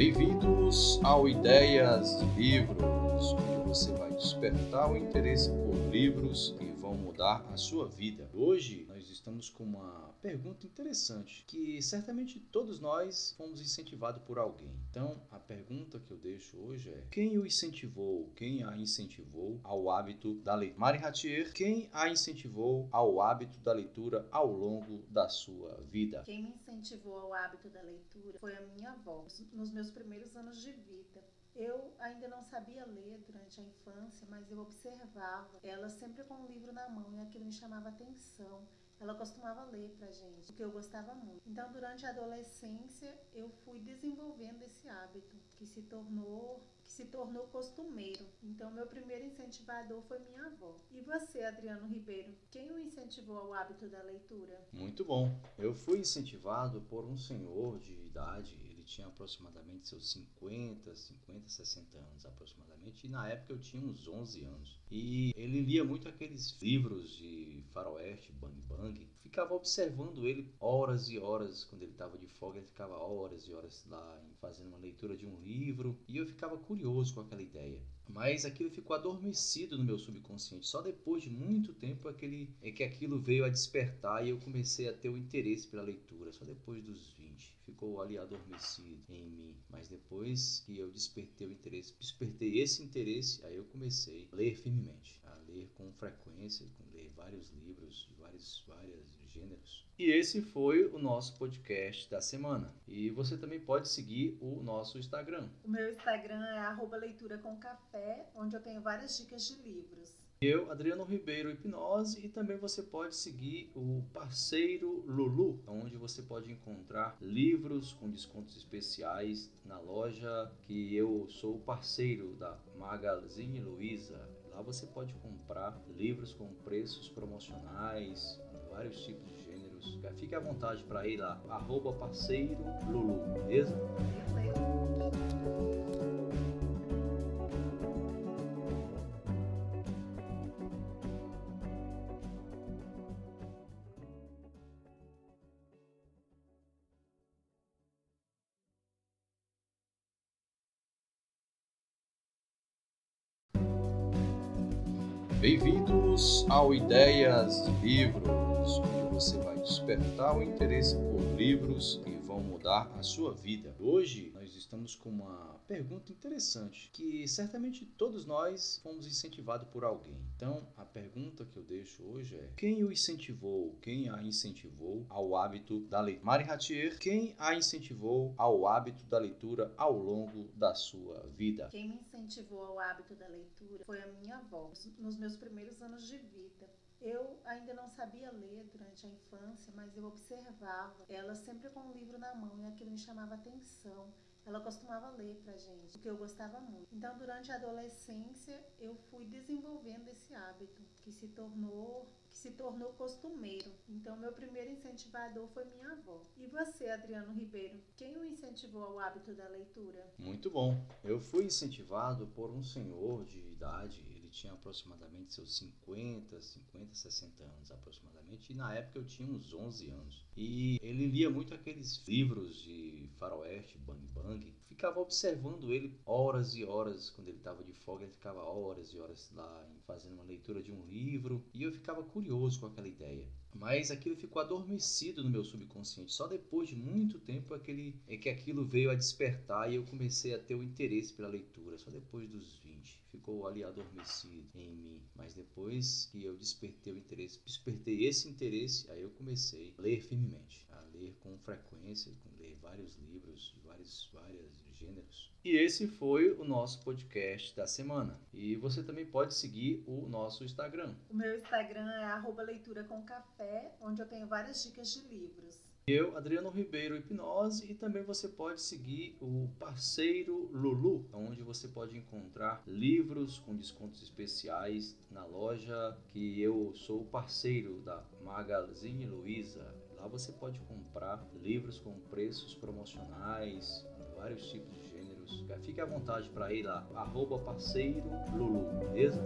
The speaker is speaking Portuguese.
Bem-vindos ao Ideias de Livros, você vai despertar o interesse por livros que vão mudar a sua vida. Hoje nós estamos com uma pergunta interessante que certamente todos nós fomos incentivados por alguém. Então, a pergunta que eu deixo hoje é: quem o incentivou, quem a incentivou ao hábito da leitura? Mari Ratier, quem a incentivou ao hábito da leitura ao longo da sua vida? Quem me incentivou ao hábito da leitura foi a minha avó, nos meus primeiros anos de vida. Eu ainda não sabia ler durante a infância, mas eu observava ela sempre com um livro na mão e aquilo me chamava atenção. Ela costumava ler pra gente, o que eu gostava muito. Então, durante a adolescência, eu fui desenvolvendo esse hábito que se tornou que se tornou costumeiro. Então, meu primeiro incentivador foi minha avó. E você, Adriano Ribeiro, quem o incentivou ao hábito da leitura? Muito bom. Eu fui incentivado por um senhor de idade tinha aproximadamente seus 50, 50, 60 anos aproximadamente, e na época eu tinha uns 11 anos. E ele lia muito aqueles livros de faroeste, bang bang. Ficava observando ele horas e horas, quando ele estava de folga, ele ficava horas e horas lá fazendo uma leitura de um livro, e eu ficava curioso com aquela ideia. Mas aquilo ficou adormecido no meu subconsciente. Só depois de muito tempo aquele, é que aquilo veio a despertar e eu comecei a ter o interesse pela leitura. Só depois dos 20. Ficou ali adormecido em mim. Mas depois que eu despertei o interesse, despertei esse interesse, aí eu comecei a ler firmemente. Ler com frequência, com ler vários livros de vários, vários gêneros. E esse foi o nosso podcast da semana. E você também pode seguir o nosso Instagram. O meu Instagram é leitura com café, onde eu tenho várias dicas de livros. Eu, Adriano Ribeiro Hipnose, e também você pode seguir o parceiro Lulu, onde você pode encontrar livros com descontos especiais na loja que eu sou parceiro da Magazine Luiza. Lá você pode comprar livros com preços promocionais, vários tipos de gêneros. Fique à vontade para ir lá, arroba parceiro Lulu, beleza? Bem-vindos ao Ideias de Livros, onde você vai despertar o interesse por livros que mudar a sua vida. Hoje nós estamos com uma pergunta interessante que certamente todos nós fomos incentivados por alguém. Então, a pergunta que eu deixo hoje é: quem o incentivou, quem a incentivou ao hábito da leitura? Mari Ratier, quem a incentivou ao hábito da leitura ao longo da sua vida? Quem me incentivou ao hábito da leitura foi a minha avó, nos meus primeiros anos de vida. Eu ainda não sabia ler durante a infância, mas eu observava ela sempre com um livro na mão e aquilo me chamava atenção. Ela costumava ler pra gente, o que eu gostava muito. Então, durante a adolescência, eu fui desenvolvendo esse hábito que se tornou que se tornou costumeiro. Então, meu primeiro incentivador foi minha avó. E você, Adriano Ribeiro, quem o incentivou ao hábito da leitura? Muito bom. Eu fui incentivado por um senhor de idade tinha aproximadamente seus 50, 50, 60 anos aproximadamente, e na época eu tinha uns 11 anos. E ele lia muito aqueles livros de faroeste, bang bang, ficava observando ele horas e horas, quando ele estava de folga, ele ficava horas e horas lá fazendo uma leitura de um livro, e eu ficava curioso com aquela ideia. Mas aquilo ficou adormecido no meu subconsciente. Só depois de muito tempo aquele, é que aquilo veio a despertar e eu comecei a ter o interesse pela leitura. Só depois dos 20. Ficou ali adormecido em mim. Mas depois que eu despertei o interesse, despertei esse interesse, aí eu comecei a ler firmemente. A ler com frequência, com vários livros de vários, vários gêneros. E esse foi o nosso podcast da semana. E você também pode seguir o nosso Instagram. O meu Instagram é leitura com café, onde eu tenho várias dicas de livros. Eu, Adriano Ribeiro Hipnose, e também você pode seguir o parceiro Lulu, onde você pode encontrar livros com descontos especiais na loja que eu sou parceiro da Magazine Luiza. Lá você pode comprar livros com preços promocionais, vários tipos de gêneros. Fique à vontade para ir lá, arroba parceiro Lulu, beleza?